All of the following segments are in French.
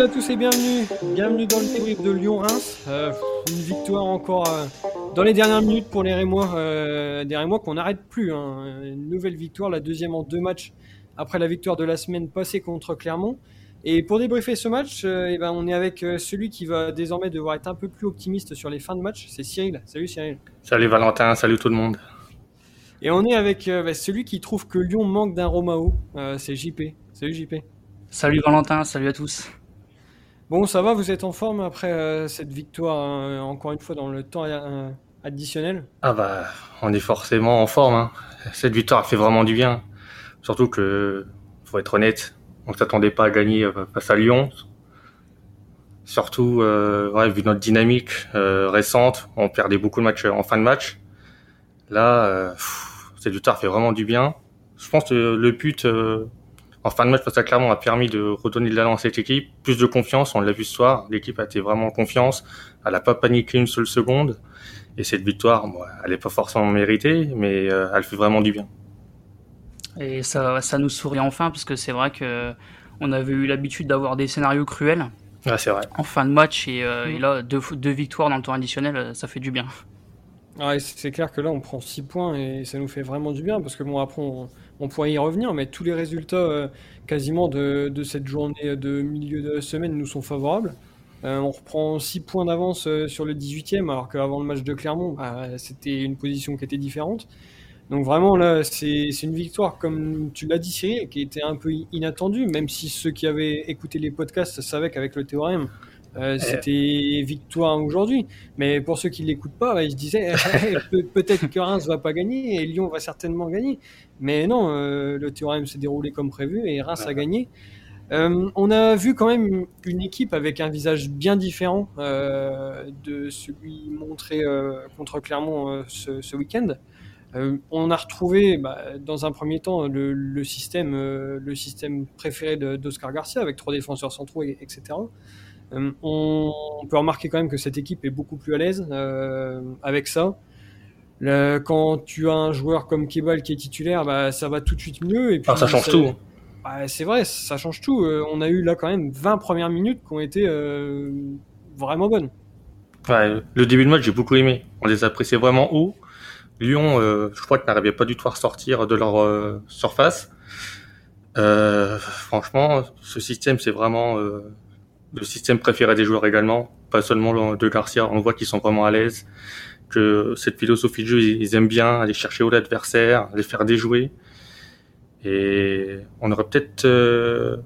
à tous et bienvenue. Bienvenue dans le débrief de Lyon-Reims. Euh, une victoire encore euh, dans les dernières minutes pour les Rémois. Euh, des Rémois qu'on n'arrête plus. hein. Une nouvelle victoire, la deuxième en deux matchs après la victoire de la semaine passée contre Clermont. Et pour débriefer ce match, euh, eh ben, on est avec celui qui va désormais devoir être un peu plus optimiste sur les fins de match. C'est Cyril. Salut Cyril. Salut Valentin, salut tout le monde. Et on est avec euh, bah, celui qui trouve que Lyon manque d'un Romao. Euh, C'est JP. Salut JP. Salut Valentin, salut à tous. Bon, ça va, vous êtes en forme après euh, cette victoire, euh, encore une fois, dans le temps euh, additionnel? Ah bah, on est forcément en forme. hein. Cette victoire fait vraiment du bien. Surtout que, faut être honnête, on ne s'attendait pas à gagner euh, face à Lyon. Surtout, euh, ouais, vu notre dynamique récente, on perdait beaucoup de matchs en fin de match. Là, cette victoire fait vraiment du bien. Je pense que le but en fin de match face à Clermont a permis de redonner de l'allant à cette équipe, plus de confiance. On l'a vu ce soir, l'équipe a été vraiment en confiance. Elle n'a pas paniqué une seule seconde. Et cette victoire, bon, elle n'est pas forcément méritée, mais euh, elle fait vraiment du bien. Et ça, ça nous sourit enfin parce que c'est vrai que on avait eu l'habitude d'avoir des scénarios cruels Ah, c'est vrai. en fin de match et, euh, Mm. et là deux, deux victoires dans le temps additionnel, ça fait du bien. C'est clair que là, on prend 6 points et ça nous fait vraiment du bien parce que bon, après, on, pourrait y revenir, mais tous les résultats euh, quasiment de, cette journée de milieu de semaine nous sont favorables. Euh, on reprend 6 points d'avance euh, sur le 18e, alors qu'avant le match de Clermont, bah, c'était une position qui était différente. Donc vraiment, là, c'est c'est une victoire, comme tu l'as dit, Cyril, qui était un peu inattendue, même si ceux qui avaient écouté les podcasts savaient qu'avec le théorème, euh, c'était victoire aujourd'hui. Mais pour ceux qui l'écoutent pas, bah, ils se disaient eh, peut- peut-être que Reims va pas gagner et Lyon va certainement gagner. Mais non, euh, le théorème s'est déroulé comme prévu et Reims a gagné. Euh, on a vu quand même une équipe avec un visage bien différent euh, de celui montré euh, contre Clermont euh, ce, ce week-end. Euh, on a retrouvé, bah, dans un premier temps, le, le système, euh, le système préféré d'Oscar Garcia avec trois défenseurs centraux, et- etc. Euh, on, on peut remarquer quand même que cette équipe est beaucoup plus à l'aise euh, avec ça. Le- quand tu as un joueur comme Kebal qui est titulaire, bah, ça va tout de suite mieux. Et puis, Ah, ça change tout. bah, c'est vrai, ça change tout. Euh, on a eu là quand même 20 premières minutes qui ont été vraiment bonnes. Ouais, le début de match, j'ai beaucoup aimé. On les appréciait vraiment haut. Lyon, euh, je crois qu'ils n'arrivaient pas du tout à ressortir de leur euh, surface. Euh, franchement, ce système, c'est vraiment le système préféré des joueurs également. Pas seulement de Garcia, on voit qu'ils sont vraiment à l'aise. Que cette philosophie de jeu, ils ils aiment bien aller chercher haut l'adversaire, les faire déjouer. Et on aurait peut-être... euh,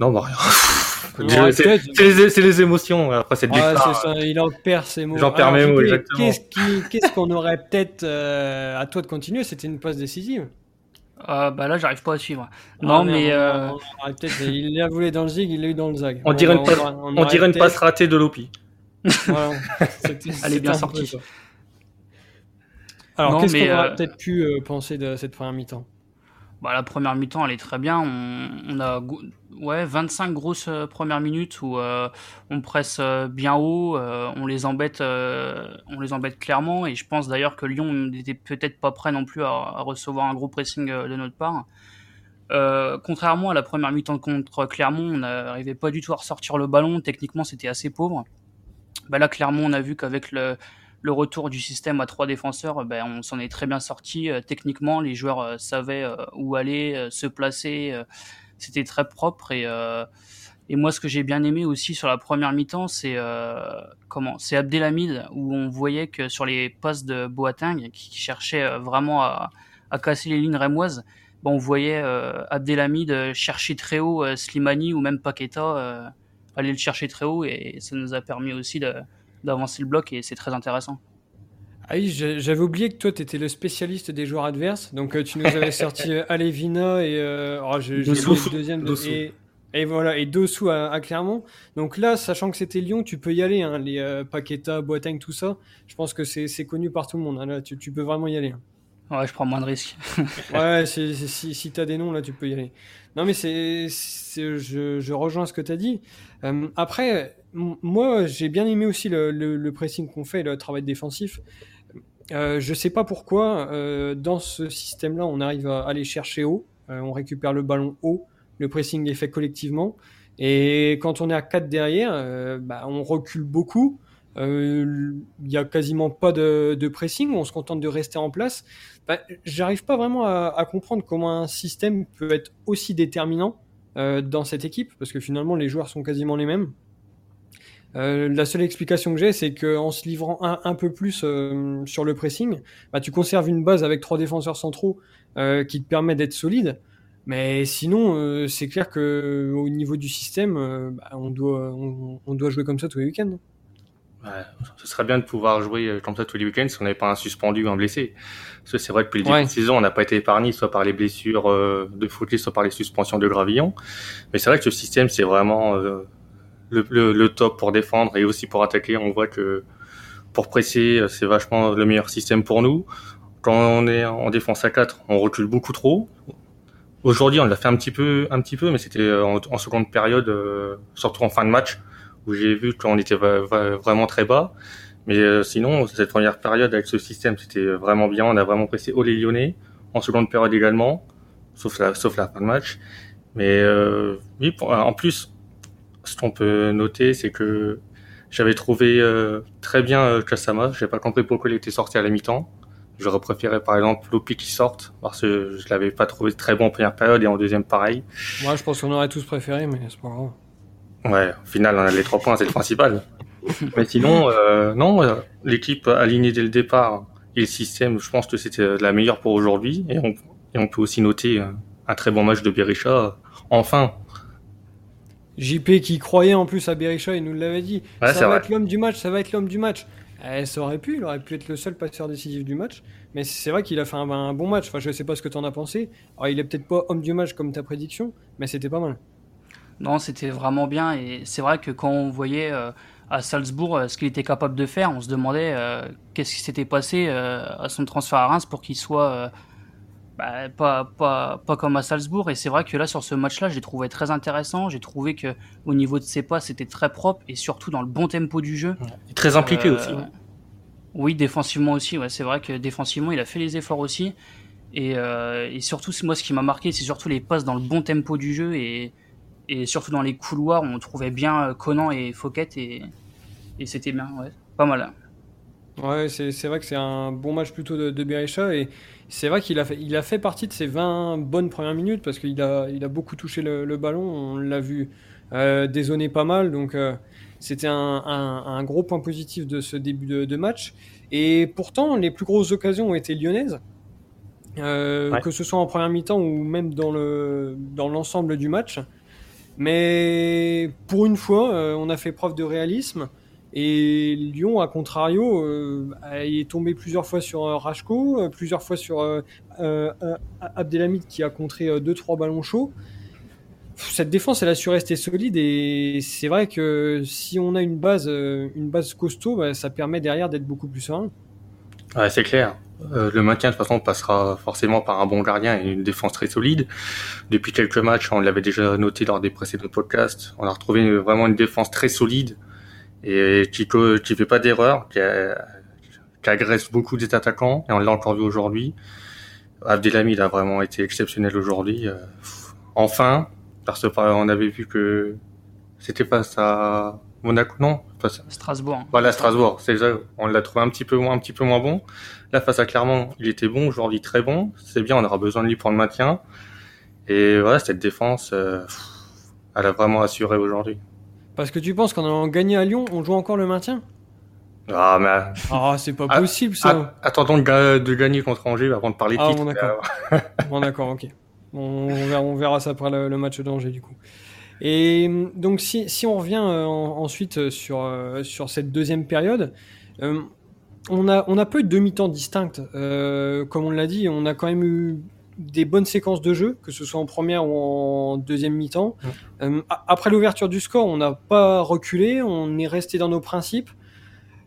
Non, bah rien. C'est les, émotions après cette Ouais, victoire. c'est ça, il en perd ses mots. J'en perds mes mots, exactement. Qu'est-ce qu'on aurait peut-être euh, à toi de continuer C'était une passe décisive. Euh, bah là j'arrive pas à suivre. Ah, Non mais euh, on il l'a voulu dans le zig, il l'a eu dans le zag. On dirait une passe- aurait- On aurait dirait une peut-être- passe ratée de Lopi. Voilà. Elle est bien sortie. Alors, qu'est-ce qu'on aurait euh, peut-être pu euh, penser de cette première mi-temps? Bah, la première mi-temps elle est très bien. On, on a ouais 25 grosses euh, premières minutes où euh, on presse euh, bien haut, euh, on les embête, euh, on les embête clairement et je pense d'ailleurs que Lyon n'était peut-être pas prêt non plus à, recevoir un gros pressing de notre part. Contrairement à la première mi-temps contre Clermont, on n'arrivait pas du tout à ressortir le ballon. Techniquement, c'était assez pauvre. Bah là, Clermont, on a vu qu'avec le, le retour du système à trois défenseurs, ben, on s'en est très bien sorti. Euh, techniquement, les joueurs euh, savaient euh, où aller, euh, se placer. euh, c'était très propre. Et, euh, et moi, ce que j'ai bien aimé aussi sur la première mi-temps, c'est euh, comment C'est Abdelhamid, où on voyait que sur les passes de Boateng, qui, cherchait euh, vraiment à, à casser les lignes rémoises, ben, on voyait euh, Abdelhamid euh, chercher très haut euh, Slimani ou même Paqueta euh, aller le chercher très haut et ça nous a permis aussi de- d'avancer le bloc et c'est très intéressant. Ah oui, j'avais oublié que toi, tu étais le spécialiste des joueurs adverses. Donc, euh, tu nous avais sorti euh, Alevina et. Euh, oh, le deuxième. de- et, et voilà, et Dossou à, à Clermont. Donc là, sachant que c'était Lyon, tu peux y aller. Hein, les euh, Paqueta, Boateng, tout ça. Je pense que c'est c'est connu par tout le monde. hein, là, tu, tu peux vraiment y aller. hein. Ouais, je prends moins de risques. Ouais, si, si des noms, là, tu peux y aller. Non, mais c'est, je, je rejoins ce que tu as dit. Euh, après, moi, j'ai bien aimé aussi le, le- le pressing qu'on fait, le travail défensif. Euh, je sais pas pourquoi, euh, dans ce système-là, on arrive à aller chercher haut, euh, on récupère le ballon haut, le pressing est fait collectivement. Et quand on est à 4 derrière, bah, on recule beaucoup. Il n'y a quasiment pas de, pressing, on se contente de rester en place. Bah, J'arrive pas vraiment à, comprendre comment un système peut être aussi déterminant dans cette équipe, parce que finalement les joueurs sont quasiment les mêmes. Euh, la seule explication que j'ai, c'est qu'en se livrant un, peu plus euh, sur le pressing, bah, tu conserves une base avec trois défenseurs centraux euh, qui te permet d'être solide. Mais sinon, euh, c'est clair que au niveau du système, euh, bah, on, doit jouer comme ça tous les week-ends. Ouais, ce serait bien de pouvoir jouer comme ça tous les week-ends si on n'avait pas un suspendu ou un blessé. Parce que c'est vrai que depuis le début ouais. de saison, on n'a pas été épargné soit par les blessures de Footley, soit par les suspensions de Gravillon. Mais c'est vrai que ce système, c'est vraiment le, le, le, top pour défendre et aussi pour attaquer. On voit que pour presser, c'est vachement le meilleur système pour nous. Quand on est en défense à 4, on recule beaucoup trop. Aujourd'hui, on l'a fait un petit peu, un petit peu, mais c'était en, en, seconde période, euh, surtout en fin de match, où j'ai vu qu'on était vraiment très bas. Mais euh, sinon, cette première période avec ce système, c'était vraiment bien. On a vraiment pressé haut les Lyonnais, en seconde période également, sauf la, sauf la fin de match. Mais euh, oui, pour, en plus, ce qu'on peut noter, c'est que j'avais trouvé euh, très bien euh, Kasama. J'ai pas compris pourquoi il était sorti à la mi-temps. J'aurais préféré par exemple Lopi qui sorte parce que je l'avais pas trouvé très bon en première période et en deuxième pareil. Moi, je pense qu'on aurait tous préféré, mais c'est pas grave. Ouais, au final, on a les trois points, c'est le principal. mais sinon, euh, non, euh, l'équipe alignée dès le départ et le système, je pense que c'était la meilleure pour aujourd'hui. Et on, et on peut aussi noter un très bon match de Berisha. Enfin, JP qui croyait en plus à Berisha, il nous l'avait dit. Ouais, ça va vrai. être l'homme du match, ça va être l'homme du match. Eh, ça aurait pu, il aurait pu être le seul passeur décisif du match. Mais c'est vrai qu'il a fait un, un, bon match. Enfin, je sais pas ce que tu en as pensé. Alors, il est peut-être pas homme du match comme ta prédiction, mais c'était pas mal. Non, c'était vraiment bien. Et c'est vrai que quand on voyait euh, à Salzbourg euh, ce qu'il était capable de faire, on se demandait euh, qu'est-ce qui s'était passé à son transfert à Reims pour qu'il soit bah, pas, pas, pas comme à Salzbourg. Et c'est vrai que là, sur ce match-là, j'ai trouvé très intéressant. J'ai trouvé que au niveau de ses pas, c'était très propre et surtout dans le bon tempo du jeu. Et très impliqué euh, aussi. Oui, défensivement aussi. Ouais, c'est vrai que défensivement, il a fait les efforts aussi. Et, euh, et surtout, moi, ce qui m'a marqué, c'est surtout les passes dans le bon tempo du jeu et, et surtout dans les couloirs on trouvait bien euh, Conan et Fouquet et, et c'était bien. Ouais, pas mal. Ouais, c'est vrai que c'est un bon match plutôt de, de Berisha et c'est vrai qu'il a, fait, il a fait partie de ses 20 bonnes premières minutes parce qu'il a, il a beaucoup touché le, le ballon, on l'a vu euh, dézonner pas mal, donc euh, c'était un, un, un, gros point positif de ce début de, de, match. Et pourtant, les plus grosses occasions ont été lyonnaises, euh, ouais. que ce soit en première mi-temps ou même dans l'ensemble dans du match. Mais pour une fois, euh, on a fait preuve de réalisme. Et Lyon, à contrario, euh, est tombé plusieurs fois sur euh, Rachko, plusieurs fois sur Abdelhamid qui a contré 2-3 ballons chauds. Cette défense, elle a su rester solide et c'est vrai que si on a une base, une base costaud, bah, ça permet derrière d'être beaucoup plus serein. Ouais, c'est clair. Euh, le maintien, de toute façon, passera forcément par un bon gardien et une défense très solide. Depuis quelques matchs, on l'avait déjà noté lors des précédents podcasts, on a retrouvé vraiment une défense très solide et qui, qui fait pas d'erreur, qui, qui, agresse beaucoup des attaquants, et on l'a encore vu aujourd'hui. Abdelhamid a vraiment été exceptionnel aujourd'hui. Euh, enfin, parce qu'on avait vu que c'était pas à Monaco, non pas Strasbourg. Voilà, Strasbourg, c'est ça. On l'a trouvé un petit peu moins, un petit peu moins bon. Là, face à Clermont, il était bon, aujourd'hui très bon. C'est bien, on aura besoin de lui pour le maintien. Et voilà, cette défense, euh, elle a vraiment assuré aujourd'hui. Parce que tu penses qu'en allant gagner à Lyon, on joue encore le maintien? Ah, mais. Ah, c'est pas possible ça. attendons de, de, gagner contre Angers avant de parler de ah, titre. Bon, d'accord. bon, d'accord, ok. On, verra, on verra ça après le, le match d'Angers du coup. Et donc, si, si on revient euh, en, ensuite sur, euh, sur cette deuxième période, euh, on, a, on a peu de demi-temps distinctes. Euh, comme on l'a dit, on a quand même eu des bonnes séquences de jeu, que ce soit en première ou en deuxième mi-temps. Mmh. Euh, après l'ouverture du score, on n'a pas reculé, on est resté dans nos principes.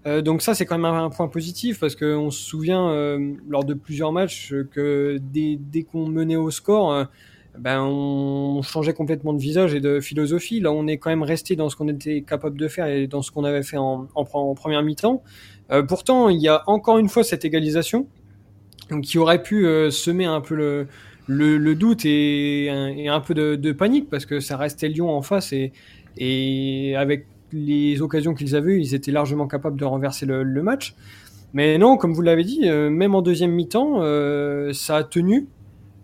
Euh, donc ça, c'est quand même un, point positif parce qu'on se souvient euh, lors de plusieurs matchs que dès, dès qu'on menait au score, euh, ben on changeait complètement de visage et de philosophie. Là, on est quand même resté dans ce qu'on était capable de faire et dans ce qu'on avait fait en, première mi-temps. Euh, pourtant, il y a encore une fois cette égalisation qui aurait pu euh, semer un peu le, doute et un, peu de, panique parce que ça restait Lyon en face et, avec les occasions qu'ils avaient ils étaient largement capables de renverser le, match. Mais non, comme vous l'avez dit, euh, même en deuxième mi-temps, ça a tenu.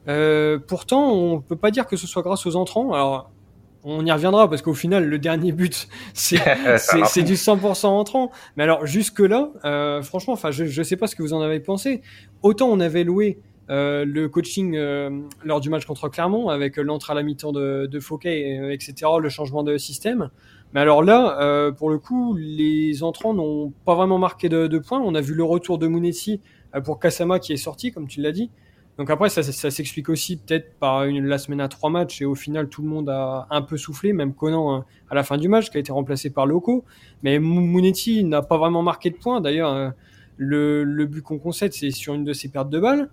Euh, pourtant, on peut pas dire que ce soit grâce aux entrants. Alors, on y reviendra parce qu'au final, le dernier but, c'est du 100% entrant. Mais alors, jusque-là, franchement, enfin, je ne sais pas ce que vous en avez pensé. Autant on avait loué euh, le coaching euh, lors du match contre Clermont avec l'entrée à la mi-temps de, de Fouquet, euh, etc., le changement de système. Mais alors là, pour le coup, les entrants n'ont pas vraiment marqué de, points. On a vu le retour de Mounessi pour Kasama qui est sorti, comme tu l'as dit. Donc après, ça, s'explique aussi peut-être par une, la semaine à trois matchs et au final, tout le monde a un peu soufflé, même Conan hein, à la fin du match, qui a été remplacé par Loco. Mais Mounetti n'a pas vraiment marqué de points. D'ailleurs, le, le, but qu'on concède, c'est sur une de ses pertes de balles.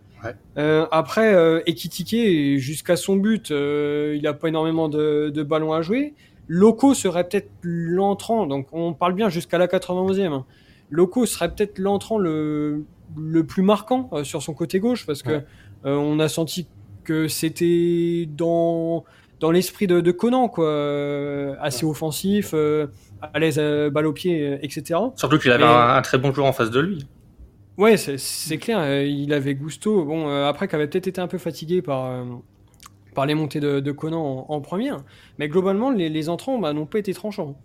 Euh, après, euh, Ekitike, jusqu'à son but, euh, il n'a pas énormément de, de, ballons à jouer. Loco serait peut-être l'entrant, donc on parle bien jusqu'à la 91e. Loco serait peut-être l'entrant le, le plus marquant euh, sur son côté gauche, parce que euh, on a senti que c'était dans, dans l'esprit de, de, Conan, quoi, assez offensif, à l'aise, balle au pied, etc. Surtout qu'il avait un, un très bon joueur en face de lui. Ouais, c'est clair. Euh, il avait Gusto. Bon, euh, après, qui avait peut-être été un peu fatigué par, euh, par les montées de, Conan en, première. Mais globalement, les, entrants bah, n'ont pas été tranchants.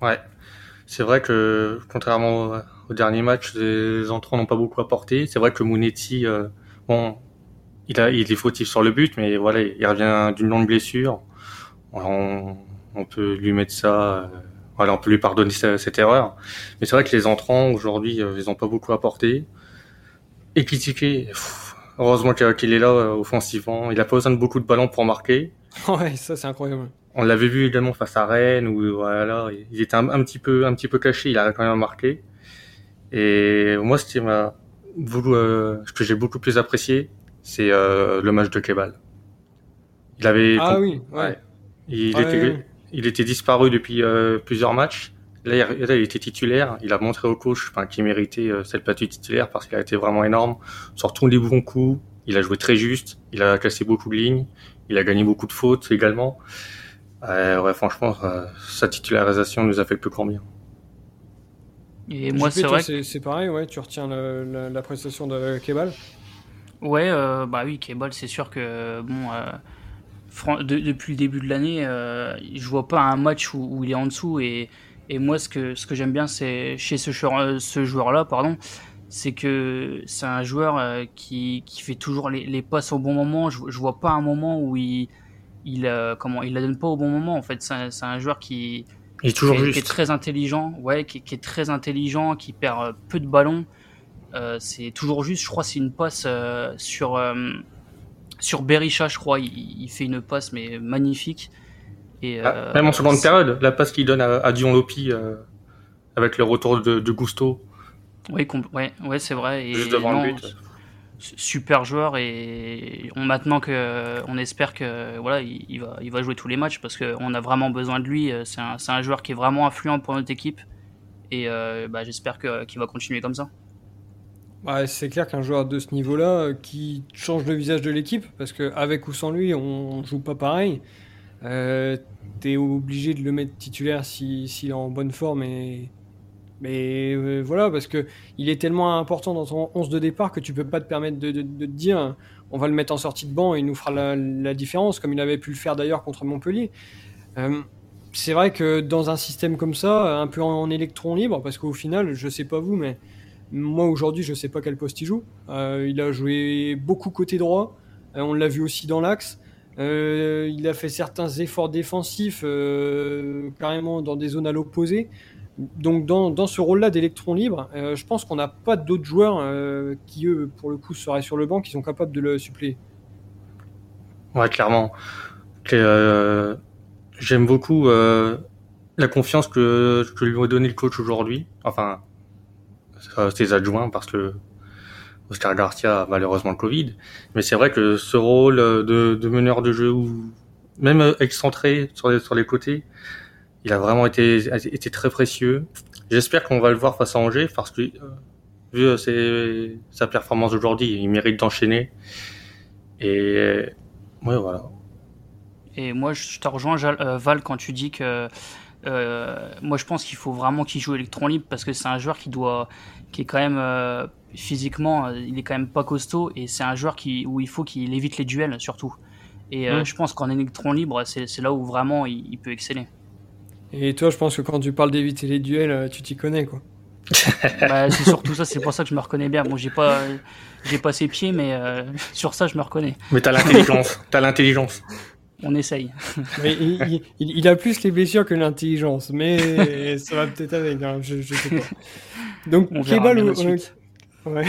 Ouais. C'est vrai que, contrairement au, dernier match, les entrants n'ont pas beaucoup apporté. C'est vrai que Mounetti, bon, il, a, il est fautif sur le but, mais voilà, il revient d'une longue blessure. On, peut lui mettre ça voilà, on peut lui pardonner cette, erreur. Mais c'est vrai que les entrants, aujourd'hui, euh, ils n'ont pas beaucoup apporté. Et critiqué, heureusement qu'il est là euh, offensivement. Il a pas besoin de beaucoup de ballons pour marquer. Ouais, ça c'est incroyable. On l'avait vu également face à Rennes où voilà, il était un, petit peu un petit peu caché, il a quand même marqué. Et moi ce qui m'a euh, ce que j'ai beaucoup plus apprécié, c'est le match de Kebal. Il avait Ah oui, ouais. Il était il était disparu depuis euh, plusieurs matchs. Là il, était titulaire. Il a montré au coach enfin, qu'il méritait euh, cette plateau titulaire parce qu'il a été vraiment énorme tous les bons coups. Il a joué très juste. Il a cassé beaucoup de lignes. Il a gagné beaucoup de fautes également. Euh, ouais, franchement, sa titularisation nous a fait le plus grand bien. Et moi, c'est vrai. C'est pareil, ouais. Tu retiens la prestation de Kebal? Ouais, bah oui, Kebal, c'est sûr que bon depuis le début de l'année, euh, je vois pas un match où, il est en dessous. Et, et moi, ce que, ce que j'aime bien, c'est chez ce, joueur, ce joueur-là, pardon, c'est que c'est un joueur euh, qui, qui, fait toujours les, les, passes au bon moment. Je, je vois pas un moment où il, il, euh, comment, il la donne pas au bon moment. En fait, c'est un, joueur qui, est toujours qui, est très intelligent, ouais, qui, qui, est très intelligent, qui perd peu de ballons. c'est toujours juste. Je crois c'est une passe sur sur Berisha, je crois, il, fait une passe mais magnifique. Et, ah, euh, même en seconde période, la passe qu'il donne à, Dion Lopi euh, avec le retour de, Gusto. Oui, ouais, ouais c'est vrai. Et Juste devant le but. Super joueur et on, maintenant que on espère que voilà il, va il va jouer tous les matchs parce qu'on a vraiment besoin de lui. C'est un, un, joueur qui est vraiment influent pour notre équipe et euh, bah, j'espère qu'il va continuer comme ça. Bah, c'est clair qu'un joueur de ce niveau-là euh, qui change le visage de l'équipe, parce qu'avec ou sans lui, on joue pas pareil. Euh, T'es obligé de le mettre titulaire s'il est en bonne forme. Et... Mais euh, voilà, parce que il est tellement important dans ton 11 de départ que tu peux pas te permettre de, te dire on va le mettre en sortie de banc et il nous fera la, différence, comme il avait pu le faire d'ailleurs contre Montpellier. Euh, c'est vrai que dans un système comme ça, un peu en, en électron libre, parce qu'au final, je sais pas vous, mais moi aujourd'hui, je sais pas quel poste il joue. Euh, il a joué beaucoup côté droit. On l'a vu aussi dans l'axe. Il a fait certains efforts défensifs carrément dans des zones à l'opposé. Donc dans, ce rôle-là d'électron libre, je pense qu'on n'a pas d'autres joueurs qui eux, pour le coup, seraient sur le banc, qui sont capables de le suppléer. Ouais, clairement. J'aime beaucoup la confiance que, que lui a donné le coach aujourd'hui. Enfin, ses adjoints parce que Oscar Garcia a malheureusement le Covid. Mais c'est vrai que ce rôle de, de, meneur de jeu même excentré sur les, sur les côtés, il a vraiment été, été très précieux. J'espère qu'on va le voir face à Angers parce que euh, vu ses, sa performance aujourd'hui, il mérite d'enchaîner. Et ouais, voilà. Et moi, je te rejoins, Val, quand tu dis que moi, je pense qu'il faut vraiment qu'il joue électron libre parce que c'est un joueur qui doit, qui est quand même physiquement, il est quand même pas costaud et c'est un joueur qui, où il faut qu'il évite les duels surtout. Et mmh. je pense qu'en électron libre, c'est là où vraiment il peut exceller. Et toi, je pense que quand tu parles d'éviter les duels, euh, tu t'y connais, quoi. bah, c'est surtout ça, c'est pour ça que je me reconnais bien. Bon, j'ai pas, j'ai pas ses pieds, mais euh, sur ça, je me reconnais. Mais t'as l'intelligence, t'as l'intelligence. On essaye. Mais il, il, a plus les blessures que l'intelligence, mais ça va peut-être avec, hein, je, je, sais pas. Donc, On Kebal, Ouais.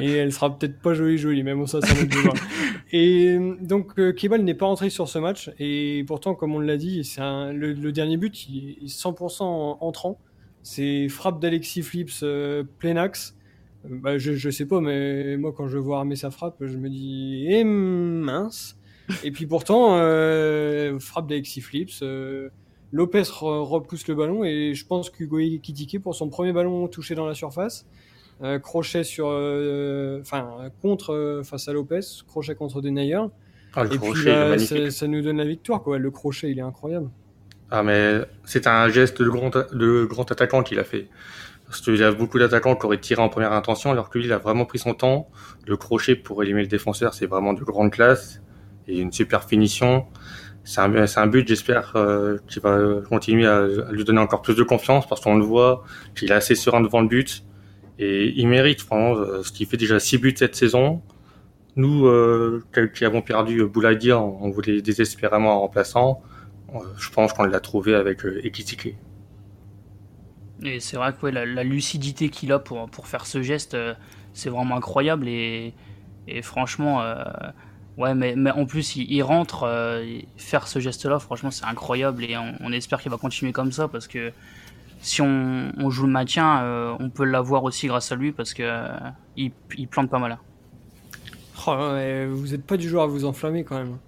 Et elle sera peut-être pas jolie jolie, mais bon ça, ça Et donc euh, Kebal n'est pas rentré sur ce match et pourtant, comme on l'a dit, c'est le, le, dernier but, il est 100% entrant. C'est frappe d'Alexis Flips euh, plein axe. Euh, bah, je, je sais pas, mais moi quand je vois armer sa frappe, je me dis eh, mince. Et puis pourtant, euh, frappe d'Alexis Flips. Euh, Lopez repousse le ballon et je pense qu'Hugo Ekitike pour son premier ballon touché dans la surface euh, crochet sur, euh, enfin contre euh, face à Lopez, crochet contre Denayer. Ah, et puis ça, nous donne la victoire quoi. Le crochet il est incroyable. Ah mais c'est un geste de grand, de grand attaquant qu'il a fait. Parce qu'il y a beaucoup d'attaquants qui auraient tiré en première intention, alors que lui, il a vraiment pris son temps. Le crochet pour éliminer le défenseur, c'est vraiment de grande classe et une super finition. C'est un, un, but, j'espère, euh, qui va continuer à, à, lui donner encore plus de confiance parce qu'on le voit, qu'il est assez serein devant le but. Et il mérite, vraiment, euh, ce qui fait déjà 6 buts cette saison. Nous, euh, qui avons perdu Bouladia, on voulait désespérément un remplaçant. Euh, je pense qu'on l'a trouvé avec euh, Ekitike. Et c'est vrai que la, lucidité qu'il a pour, pour faire ce geste, c'est vraiment incroyable. Et, et franchement, ouais, mais, mais, en plus, il, rentre, faire ce geste-là, franchement, c'est incroyable. Et on, on espère qu'il va continuer comme ça parce que si on, joue le maintien, euh, on peut l'avoir aussi grâce à lui parce que euh, il, plante pas mal. Oh, vous n'êtes pas du genre à vous enflammer quand même.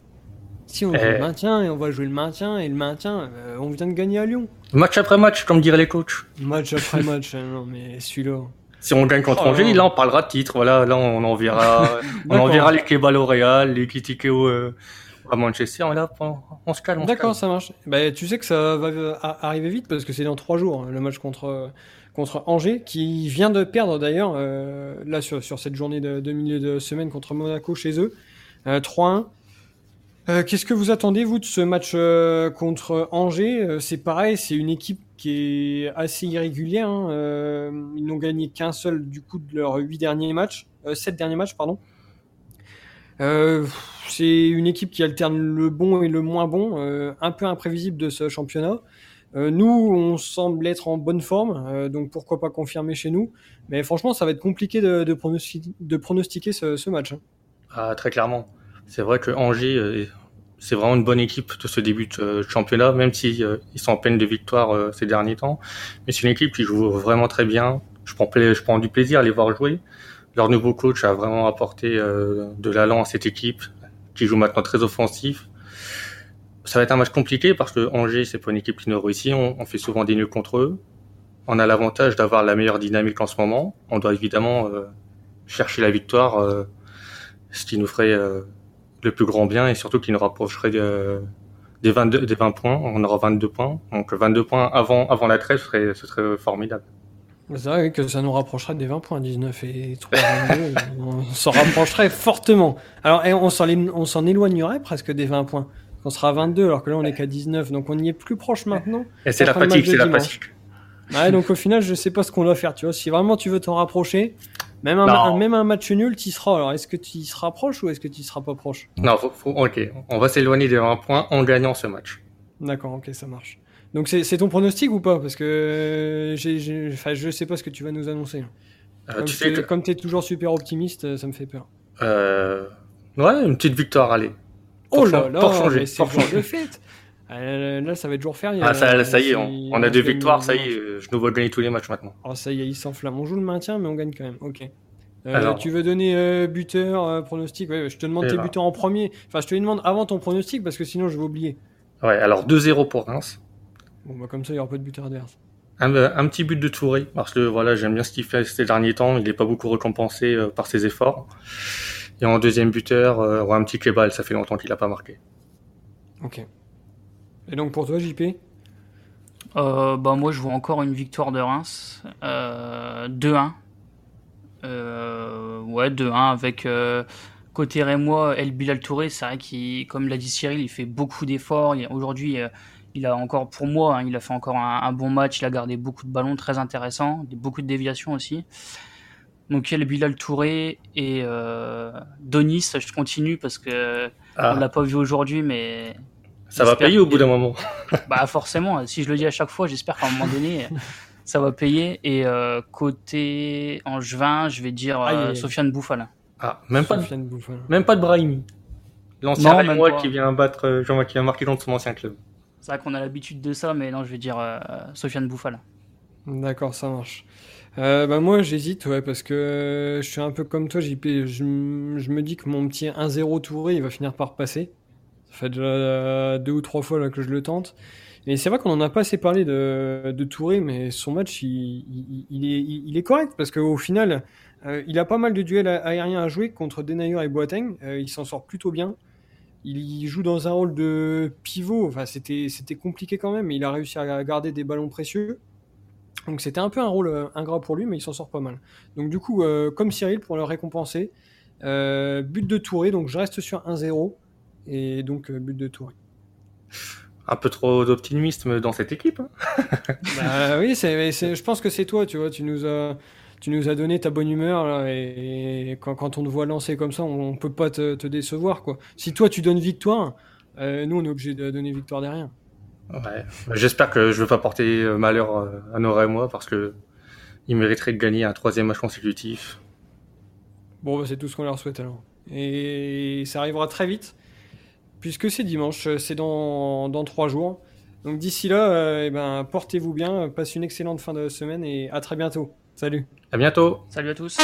Si on joue le eh. maintien et on va jouer le maintien et le maintien, euh, on vient de gagner à Lyon. Match après match, comme diraient les coachs. Match après match, hein, non mais celui-là. Si on gagne contre oh, Angers, là on parlera de titre. Voilà, là on enverra, on enverra les Kebal au Real, les critiquer au, à Manchester, là, on, se calme. D'accord, ça marche. Bah, tu sais que ça va arriver vite parce que c'est dans trois jours hein, le match contre contre Angers, qui vient de perdre d'ailleurs euh, là sur, sur cette journée de, de, milieu de semaine contre Monaco chez eux, euh, 3-1. Euh, Qu'est-ce que vous attendez vous de ce match euh, contre Angers? Euh, C'est pareil, c'est une équipe qui est assez irrégulière. Hein. Euh, ils n'ont gagné qu'un seul du coup de leurs huit derniers matchs, sept derniers matchs pardon. Euh, c'est une équipe qui alterne le bon et le moins bon, euh, un peu imprévisible de ce championnat. Euh, nous, on semble être en bonne forme, donc pourquoi pas confirmer chez nous. Mais franchement, ça va être compliqué de, pronostiquer, ce, match. Hein. Ah, très clairement. C'est vrai que Angers, c'est vraiment une bonne équipe de ce début de championnat, même si ils sont en peine de victoire ces derniers temps. Mais c'est une équipe qui joue vraiment très bien. Je prends du plaisir à les voir jouer. Leur nouveau coach a vraiment apporté euh, de l'allant à cette équipe qui joue maintenant très offensif. Ça va être un match compliqué parce que Angers, c'est pas une équipe qui nous réussit. On, on, fait souvent des nuls contre eux. On a l'avantage d'avoir la meilleure dynamique en ce moment. On doit évidemment euh, chercher la victoire, euh, ce qui nous ferait le plus grand bien et surtout qui nous rapprocherait des 22, des 20 points. On aura 22 points. Donc 22 points avant, avant la trêve, ce serait, ce serait formidable. C'est vrai que ça nous rapprocherait des 20 points, 19 et 3, 22. on s'en rapprocherait fortement. Alors, on s'en éloignerait presque des 20 points. On sera à 22 alors que là on est qu'à 19, donc on y est plus proche maintenant. Et c'est la fatigue, c'est la fatigue. Ouais, donc au final, je sais pas ce qu'on doit faire, tu vois. Si vraiment tu veux t'en rapprocher, même un, même un match nul, tu seras. Alors, est-ce que tu y seras proche ou est-ce que tu y seras pas proche? Non, faut, faut, ok. On va s'éloigner des 20 points en gagnant ce match. D'accord, ok, ça marche. Donc c'est ton pronostic ou pas? Parce que j'ai, enfin, je sais pas ce que tu vas nous annoncer. Euh, comme tu es, toujours super optimiste, ça me fait peur. Euh... Ouais, une petite victoire, allez. Oh là là, pour changer. C'est jour de fête. Euh, là, ça va être jour férié. Ah, ça, ça y est, on, on a deux victoires, ça y est, je nous vois gagner tous les matchs maintenant. Oh, ça y est, il s'enflamme. On joue le maintien, mais on gagne quand même. Ok. Euh, Alors, tu veux donner euh, buteur, euh, pronostic? Ouais, Je te demande tes ben. buteurs en premier. Enfin, je te les demande avant ton pronostic parce que sinon je vais oublier. Ouais, alors 2-0 pour Reims. Bon, bah, comme ça, il n'y aura pas de buteur adverse. Un, un, petit but de Touré, parce que voilà, j'aime bien ce qu'il fait ces derniers temps. Il n'est pas beaucoup récompensé euh, par ses efforts. Et en deuxième buteur, euh, un petit Kebal, ça fait longtemps qu'il n'a pas marqué. Ok. Et donc pour toi, JP euh, bah moi je vois encore une victoire de Reims, 2-1. ouais 2-1 avec côté Rémois, El Bilal Touré, c'est vrai qu'il, comme l'a dit Cyril, il fait beaucoup d'efforts. Aujourd'hui, il a encore, pour moi, hein, il a fait encore un, bon match. Il a gardé beaucoup de ballons très intéressants, beaucoup de déviations aussi. Donc il y a le Bilal Touré et euh, Donis. Je continue parce que ah. on l'a pas vu aujourd'hui, mais ça va payer au bout d'un moment. bah forcément. Si je le dis à chaque fois, j'espère qu'à un moment donné, ça va payer. Et euh, côté Angevin, je vais dire euh, Sofiane Bouffal. Ah, même pas, de, même pas de Brahimi. L'ancien moi qui vient battre, euh, qui vient marquer contre son ancien club. C'est vrai qu'on a l'habitude de ça, mais non, je vais dire euh, Sofiane Bouffal. D'accord, ça marche. Euh, bah moi j'hésite ouais parce que je suis un peu comme toi je, me dis que mon petit 1-0 touré il va finir par passer ça fait déjà deux ou trois fois là que je le tente et c'est vrai qu'on en a pas assez parlé de, Touré mais son match il, est, correct parce qu'au final euh, il a pas mal de duels aériens à jouer contre Denayer et Boateng il s'en sort plutôt bien il joue dans un rôle de pivot. Enfin, c'était, c'était compliqué quand même, mais il a réussi à garder des ballons précieux. Donc c'était un peu un rôle euh, ingrat pour lui, mais il s'en sort pas mal. Donc du coup, euh, comme Cyril, pour le récompenser, euh, but de Touré, donc je reste sur 1-0, et donc but de Touré. Un peu trop d'optimisme dans cette équipe. Hein. bah, oui, c'est, je pense que c'est toi, tu vois, tu nous as tu nous as donné ta bonne humeur et, quand, on te voit lancer comme ça, on, ne peut pas te, décevoir quoi. Si toi tu donnes victoire, euh, nous on est obligé de donner victoire derrière. Ouais. J'espère que je ne vais pas porter euh, malheur euh, à Nora et moi parce que ils mériteraient de gagner un troisième match consécutif. Bon, bah, c'est tout ce qu'on leur souhaite alors. Et ça arrivera très vite puisque c'est dimanche, c'est dans, dans trois jours. Donc d'ici là, eh ben, portez-vous bien, passez une excellente fin de semaine et à très bientôt. Salut. À bientôt. Salut à tous.